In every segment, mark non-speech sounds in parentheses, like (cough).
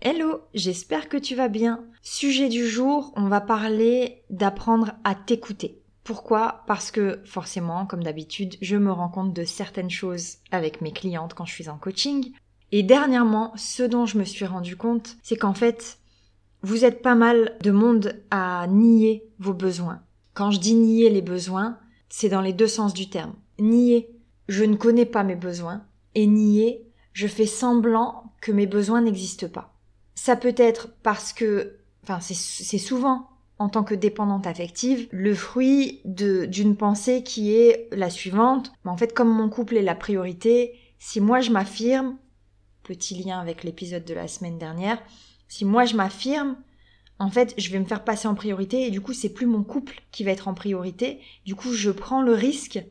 Hello, j'espère que tu vas bien. Sujet du jour, on va parler d'apprendre à t'écouter. Pourquoi? Parce que forcément, comme d'habitude, je me rends compte de certaines choses avec mes clientes quand je suis en coaching. Et dernièrement, ce dont je me suis rendu compte, c'est qu'en fait, vous êtes pas mal de monde à nier vos besoins. Quand je dis nier les besoins, c'est dans les deux sens du terme. Nier, je ne connais pas mes besoins, et nier, je fais semblant que mes besoins n'existent pas. Ça peut être parce que, enfin, c'est souvent en tant que dépendante affective, le fruit d'une pensée qui est la suivante. Mais en fait, comme mon couple est la priorité, si moi je m'affirme, petit lien avec l'épisode de la semaine dernière, si moi je m'affirme, en fait, je vais me faire passer en priorité et du coup, c'est plus mon couple qui va être en priorité. Du coup, je prends le risque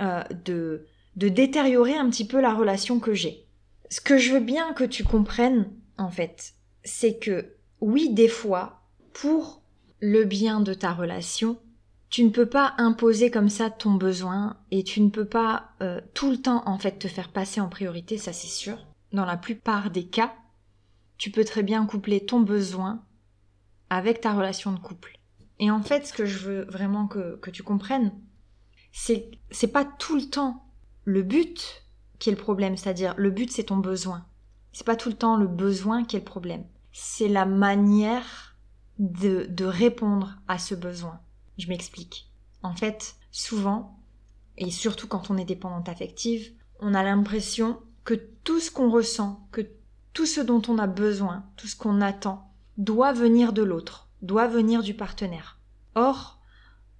euh, de, de détériorer un petit peu la relation que j'ai. Ce que je veux bien que tu comprennes, en fait, c'est que oui, des fois, pour le bien de ta relation, tu ne peux pas imposer comme ça ton besoin et tu ne peux pas euh, tout le temps en fait te faire passer en priorité, ça c'est sûr. Dans la plupart des cas, tu peux très bien coupler ton besoin avec ta relation de couple. Et en fait, ce que je veux vraiment que, que tu comprennes, c'est c'est pas tout le temps le but qui est le problème, c'est-à-dire le but c'est ton besoin. C'est pas tout le temps le besoin qui est le problème. C'est la manière de, de répondre à ce besoin. Je m'explique. En fait, souvent, et surtout quand on est dépendante affective, on a l'impression que tout ce qu'on ressent, que tout ce dont on a besoin, tout ce qu'on attend, doit venir de l'autre, doit venir du partenaire. Or,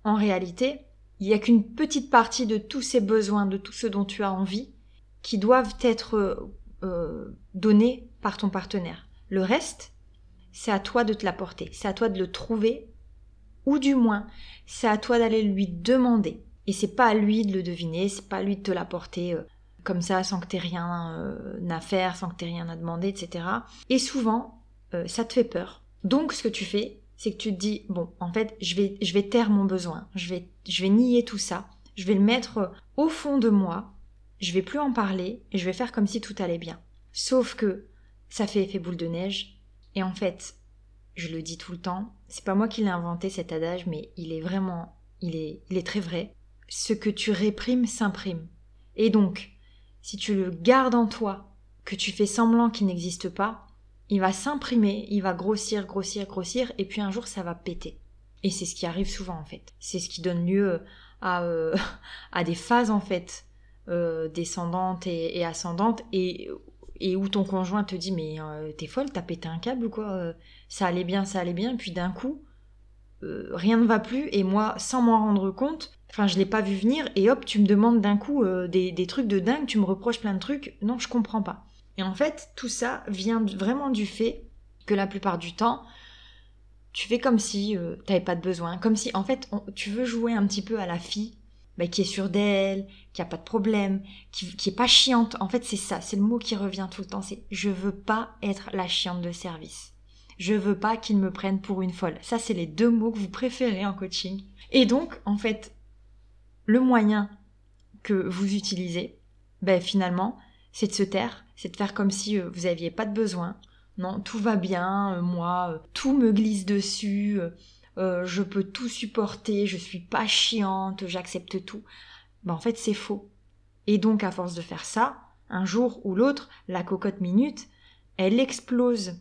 en réalité, il n'y a qu'une petite partie de tous ces besoins, de tout ce dont tu as envie, qui doivent être euh, donné par ton partenaire. Le reste, c'est à toi de te l'apporter, c'est à toi de le trouver, ou du moins, c'est à toi d'aller lui demander. Et c'est pas à lui de le deviner, c'est pas à lui de te l'apporter euh, comme ça, sans que t'aies rien euh, à faire, sans que t'aies rien à demander, etc. Et souvent, ça te fait peur. Donc, ce que tu fais, c'est que tu te dis, bon, en fait, je vais, je vais taire mon besoin, je vais, je vais nier tout ça, je vais le mettre au fond de moi, je vais plus en parler et je vais faire comme si tout allait bien. Sauf que ça fait effet boule de neige et en fait, je le dis tout le temps, c'est pas moi qui l'ai inventé cet adage mais il est vraiment il est il est très vrai. Ce que tu réprimes s'imprime. Et donc, si tu le gardes en toi, que tu fais semblant qu'il n'existe pas, il va s'imprimer, il va grossir, grossir, grossir, et puis un jour ça va péter. Et c'est ce qui arrive souvent en fait. C'est ce qui donne lieu à, euh, (laughs) à des phases en fait euh, descendante et, ascendante et, et où ton conjoint te dit mais euh, t'es folle, t'as pété un câble ou quoi euh, Ça allait bien, ça allait bien, puis d'un coup, rien ne va plus et moi, sans m'en rendre compte, enfin je l'ai pas vu venir et hop, tu me demandes d'un coup des, des, trucs de dingue, tu me reproches plein de trucs, non, je comprends pas. Et en fait, tout ça vient vraiment du fait que la plupart du temps, tu fais comme si t'avais pas de besoin, comme si en fait tu veux jouer un petit peu à la fille bah, qui est sûre d'elle, qui a pas de problème, qui, qui est pas chiante. En fait, c'est ça, c'est le mot qui revient tout le temps. C'est je veux pas être la chiante de service. Je veux pas qu'ils me prennent pour une folle. Ça, c'est les deux mots que vous préférez en coaching. Et donc, en fait, le moyen que vous utilisez, ben finalement, c'est de se taire, c'est de faire comme si euh, vous aviez pas de besoin. Non, tout va bien, euh, moi, euh, tout me glisse dessus, euh, je peux tout supporter, je suis pas chiante, j'accepte tout. Ben, en fait, c'est faux. Et donc, à force de faire ça, un jour ou l'autre, la cocotte minute, elle explose.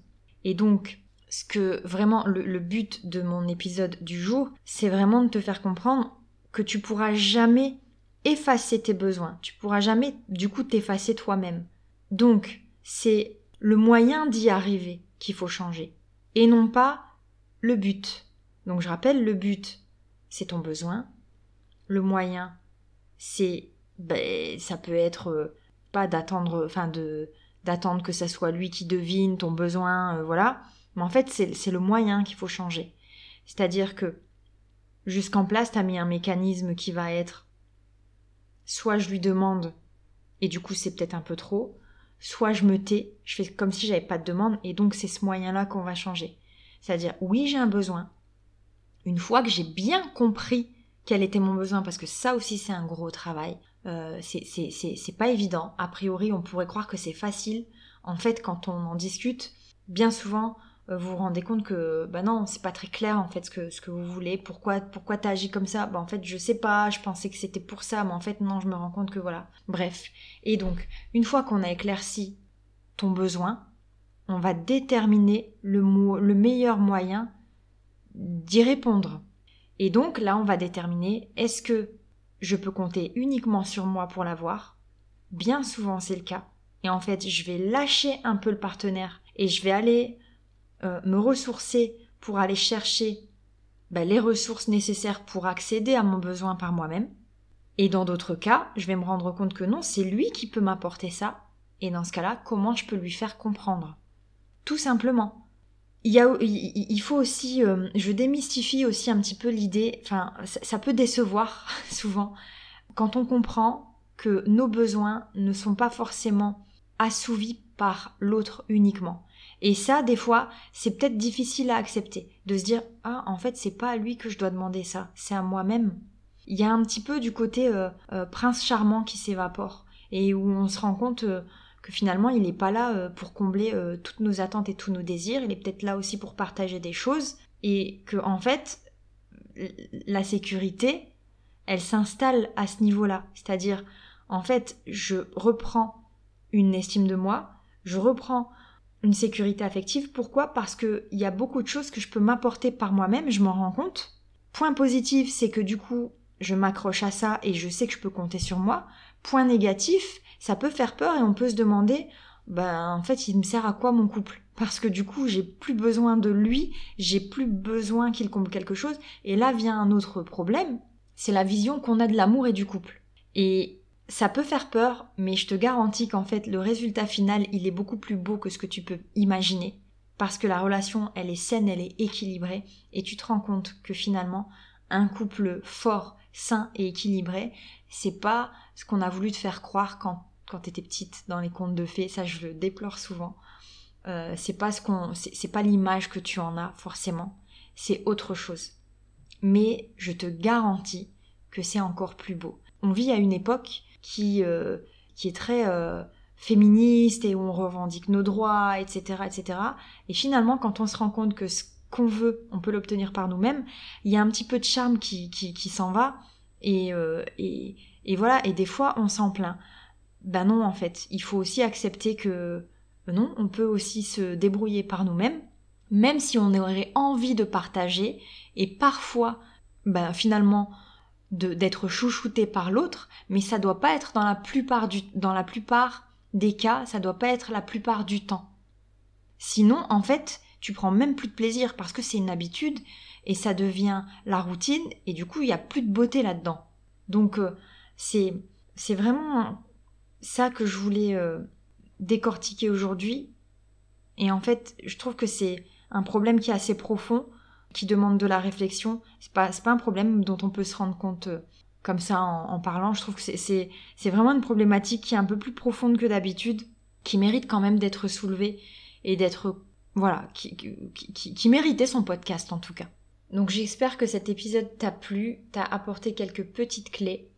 Et donc, ce que vraiment le, but de mon épisode du jour, c'est vraiment de te faire comprendre que tu pourras jamais effacer tes besoins. Tu pourras jamais, du coup, t'effacer toi-même. Donc, c'est le moyen d'y arriver qu'il faut changer. Et non pas le but. Donc je rappelle, le but, c'est ton besoin. Le moyen, c'est, ben, ça peut être euh, pas d'attendre, enfin de d'attendre que ça soit lui qui devine ton besoin, euh, voilà. Mais en fait, c'est le moyen qu'il faut changer. C'est-à-dire que jusqu'en place, tu as mis un mécanisme qui va être soit je lui demande et du coup c'est peut-être un peu trop, soit je me tais, je fais comme si j'avais pas de demande et donc c'est ce moyen-là qu'on va changer. C'est-à-dire oui j'ai un besoin. Une fois que j'ai bien compris quel était mon besoin, parce que ça aussi c'est un gros travail, euh, c'est pas évident. A priori on pourrait croire que c'est facile. En fait quand on en discute, bien souvent euh, vous vous rendez compte que bah non c'est pas très clair en fait ce que ce que vous voulez pourquoi pourquoi t'as agi comme ça? Bah en fait je sais pas je pensais que c'était pour ça mais en fait non je me rends compte que voilà bref et donc une fois qu'on a éclairci ton besoin on va déterminer le, le meilleur moyen d'y répondre et donc là on va déterminer est-ce que je peux compter uniquement sur moi pour l'avoir? Bien souvent c'est le cas et en fait je vais lâcher un peu le partenaire et je vais aller euh, me ressourcer pour aller chercher ben, les ressources nécessaires pour accéder à mon besoin par moi-même. Et dans d'autres cas, je vais me rendre compte que non, c'est lui qui peut m'apporter ça. Et dans ce cas-là, comment je peux lui faire comprendre? Tout simplement. Il, faut aussi, euh, je démystifie aussi un petit peu l'idée, enfin, ça peut décevoir (laughs) souvent, quand on comprend que nos besoins ne sont pas forcément assouvis par l'autre uniquement. Et ça, des fois, c'est peut-être difficile à accepter, de se dire ah en fait c'est pas à lui que je dois demander ça, c'est à moi-même. Il y a un petit peu du côté euh, euh, prince charmant qui s'évapore et où on se rend compte que finalement il n'est pas là pour combler toutes nos attentes et tous nos désirs, il est peut-être là aussi pour partager des choses et que en fait la sécurité, elle s'installe à ce niveau-là, c'est-à-dire en fait je reprends une estime de moi, je reprends une sécurité affective. Pourquoi? Parce qu'il y a beaucoup de choses que je peux m'apporter par moi-même, je m'en rends compte. Point positif, c'est que du coup, je m'accroche à ça et je sais que je peux compter sur moi. Point négatif, ça peut faire peur et on peut se demander, ben en fait, il me sert à quoi mon couple? Parce que du coup, j'ai plus besoin de lui, j'ai plus besoin qu'il comble quelque chose. Et là vient un autre problème, c'est la vision qu'on a de l'amour et du couple. Et ça peut faire peur, mais je te garantis qu'en fait le résultat final il est beaucoup plus beau que ce que tu peux imaginer. Parce que la relation elle est saine, elle est équilibrée, et tu te rends compte que finalement un couple fort, sain et équilibré, c'est pas ce qu'on a voulu te faire croire quand, quand t'étais petite dans les contes de fées, ça je le déplore souvent. Euh, c'est pas ce qu'on, c'est pas l'image que tu en as forcément, c'est autre chose. Mais je te garantis que c'est encore plus beau. On vit à une époque qui, euh, qui est très euh, féministe et où on revendique nos droits, etc., etc. Et finalement, quand on se rend compte que ce qu'on veut, on peut l'obtenir par nous-mêmes, il y a un petit peu de charme qui, qui, s'en va. Et, et, et, voilà, et des fois, on s'en plaint. Ben non, en fait, il faut aussi accepter que non, on peut aussi se débrouiller par nous-mêmes, même si on aurait envie de partager. Et parfois, ben finalement, d'être chouchouté par l'autre, mais ça doit pas être dans la plupart du dans la plupart des cas, ça doit pas être la plupart du temps. Sinon, en fait, tu prends même plus de plaisir parce que c'est une habitude et ça devient la routine et du coup, il y a plus de beauté là-dedans. Donc euh, c'est c'est vraiment ça que je voulais euh, décortiquer aujourd'hui et en fait, je trouve que c'est un problème qui est assez profond qui demande de la réflexion. C'est pas, pas un problème dont on peut se rendre compte euh, comme ça en, parlant. Je trouve que c'est vraiment une problématique qui est un peu plus profonde que d'habitude, qui mérite quand même d'être soulevée et d'être, voilà, qui, qui, qui, méritait son podcast en tout cas. Donc j'espère que cet épisode t'a plu, t'a apporté quelques petites clés.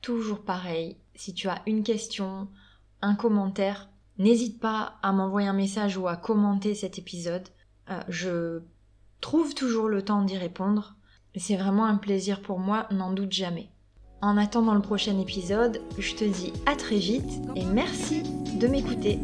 Toujours pareil, si tu as une question, un commentaire, n'hésite pas à m'envoyer un message ou à commenter cet épisode. Euh, je trouve toujours le temps d'y répondre. C'est vraiment un plaisir pour moi, n'en doute jamais. En attendant le prochain épisode, je te dis à très vite et merci de m'écouter.